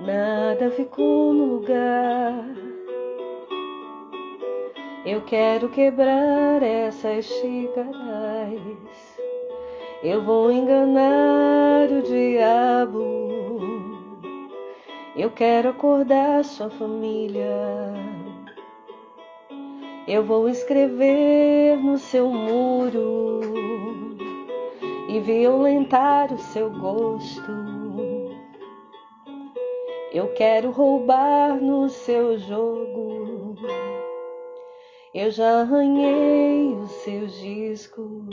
Nada ficou no lugar. Eu quero quebrar essas xícaras. Eu vou enganar o diabo. Eu quero acordar sua família. Eu vou escrever no seu muro e violentar o seu gosto. Eu quero roubar no seu jogo. Eu já arranhei os seus discos.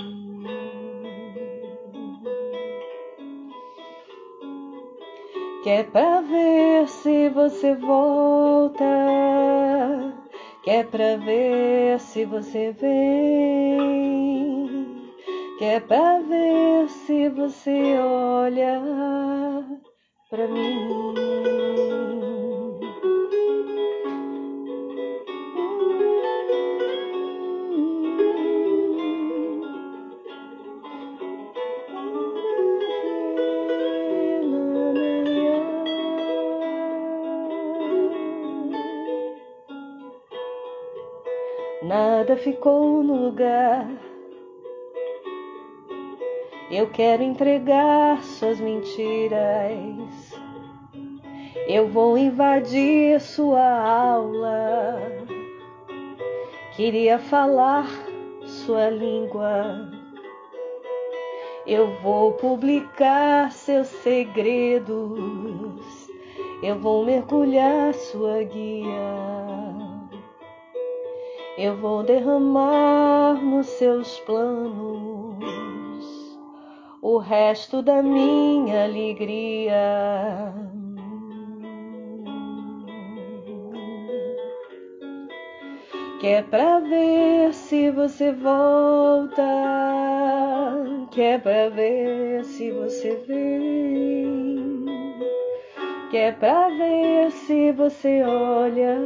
Que é pra ver se você volta. Que é pra ver se você vem. Que é pra ver se você olha pra mim. Nada ficou no lugar. Eu quero entregar suas mentiras. Eu vou invadir sua aula. Queria falar sua língua. Eu vou publicar seus segredos. Eu vou mergulhar sua guia. Eu vou derramar nos seus planos. O resto da minha alegria. Que é pra ver se você volta, que é pra ver se você vem, que é pra ver se você olha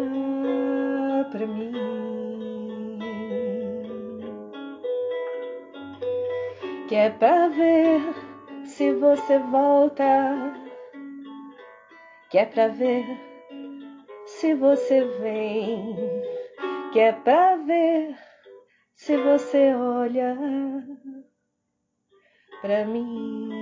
que é pra ver se você volta, que é pra ver se você vem, que é pra ver se você olha pra mim.